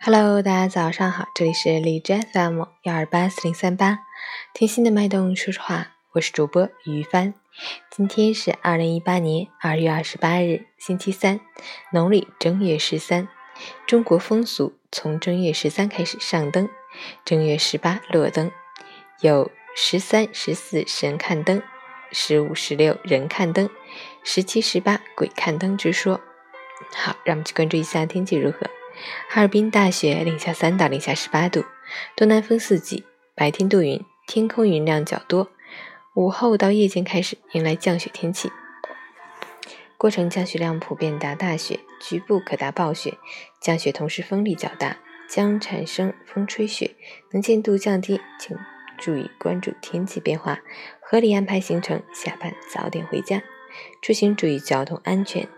Hello，大家早上好，这里是荔枝 FM 幺二八四零三八，听心的脉动说说话，我是主播于帆。今天是二零一八年二月二十八日，星期三，农历正月十三。中国风俗从正月十三开始上灯，正月十八落灯，有十三、十四神看灯，十五、十六人看灯，十七、十八鬼看灯之说。好，让我们去关注一下天气如何。哈尔滨大雪，零下三到零下十八度，东南风四级，白天多云，天空云量较多，午后到夜间开始迎来降雪天气，过程降雪量普遍达大雪，局部可达暴雪，降雪同时风力较大，将产生风吹雪，能见度降低，请注意关注天气变化，合理安排行程，下班早点回家，出行注意交通安全。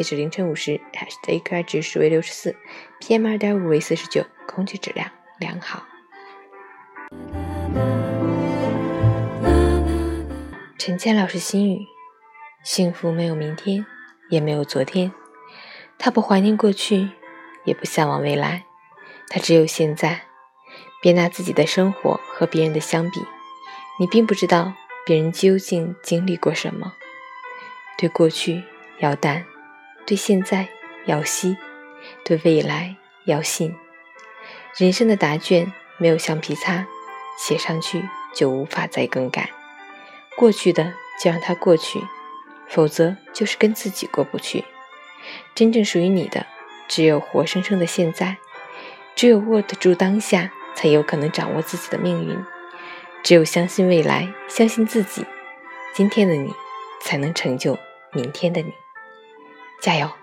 截止凌晨五时，，s a q i 指数为六十四，PM 二点五为四十九，空气质量良好。陈谦老师心语：幸福没有明天，也没有昨天。他不怀念过去，也不向往未来，他只有现在。别拿自己的生活和别人的相比，你并不知道别人究竟经历过什么。对过去要淡。对现在要惜，对未来要信。人生的答卷没有橡皮擦，写上去就无法再更改。过去的就让它过去，否则就是跟自己过不去。真正属于你的，只有活生生的现在。只有握得住当下，才有可能掌握自己的命运。只有相信未来，相信自己，今天的你才能成就明天的你。 자요.